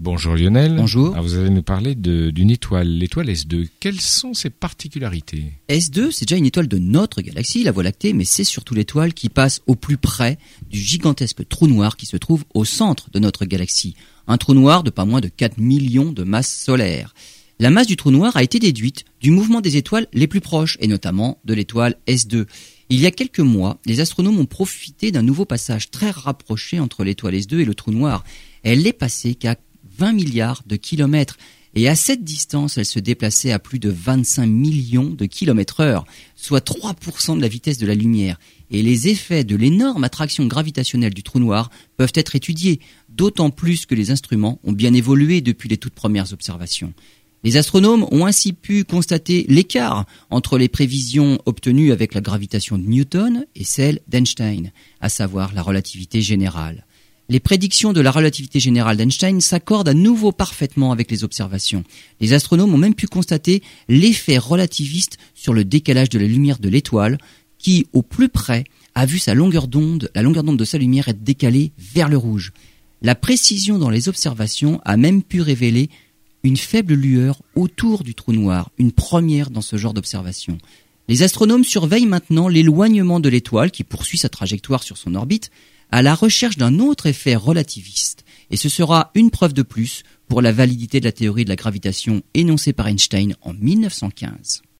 Bonjour Lionel. Bonjour. Ah, vous allez nous parler d'une étoile, l'étoile S2. Quelles sont ses particularités S2, c'est déjà une étoile de notre galaxie, la Voie lactée, mais c'est surtout l'étoile qui passe au plus près du gigantesque trou noir qui se trouve au centre de notre galaxie. Un trou noir de pas moins de 4 millions de masses solaires. La masse du trou noir a été déduite du mouvement des étoiles les plus proches, et notamment de l'étoile S2. Il y a quelques mois, les astronomes ont profité d'un nouveau passage très rapproché entre l'étoile S2 et le trou noir. Elle n'est passée qu'à 20 milliards de kilomètres. Et à cette distance, elle se déplaçait à plus de 25 millions de kilomètres heure, soit 3% de la vitesse de la lumière. Et les effets de l'énorme attraction gravitationnelle du trou noir peuvent être étudiés, d'autant plus que les instruments ont bien évolué depuis les toutes premières observations. Les astronomes ont ainsi pu constater l'écart entre les prévisions obtenues avec la gravitation de Newton et celles d'Einstein, à savoir la relativité générale les prédictions de la relativité générale d'Einstein s'accordent à nouveau parfaitement avec les observations. Les astronomes ont même pu constater l'effet relativiste sur le décalage de la lumière de l'étoile, qui, au plus près, a vu sa longueur d'onde, la longueur d'onde de sa lumière être décalée vers le rouge. La précision dans les observations a même pu révéler une faible lueur autour du trou noir, une première dans ce genre d'observation. Les astronomes surveillent maintenant l'éloignement de l'étoile qui poursuit sa trajectoire sur son orbite, à la recherche d'un autre effet relativiste, et ce sera une preuve de plus pour la validité de la théorie de la gravitation énoncée par Einstein en 1915.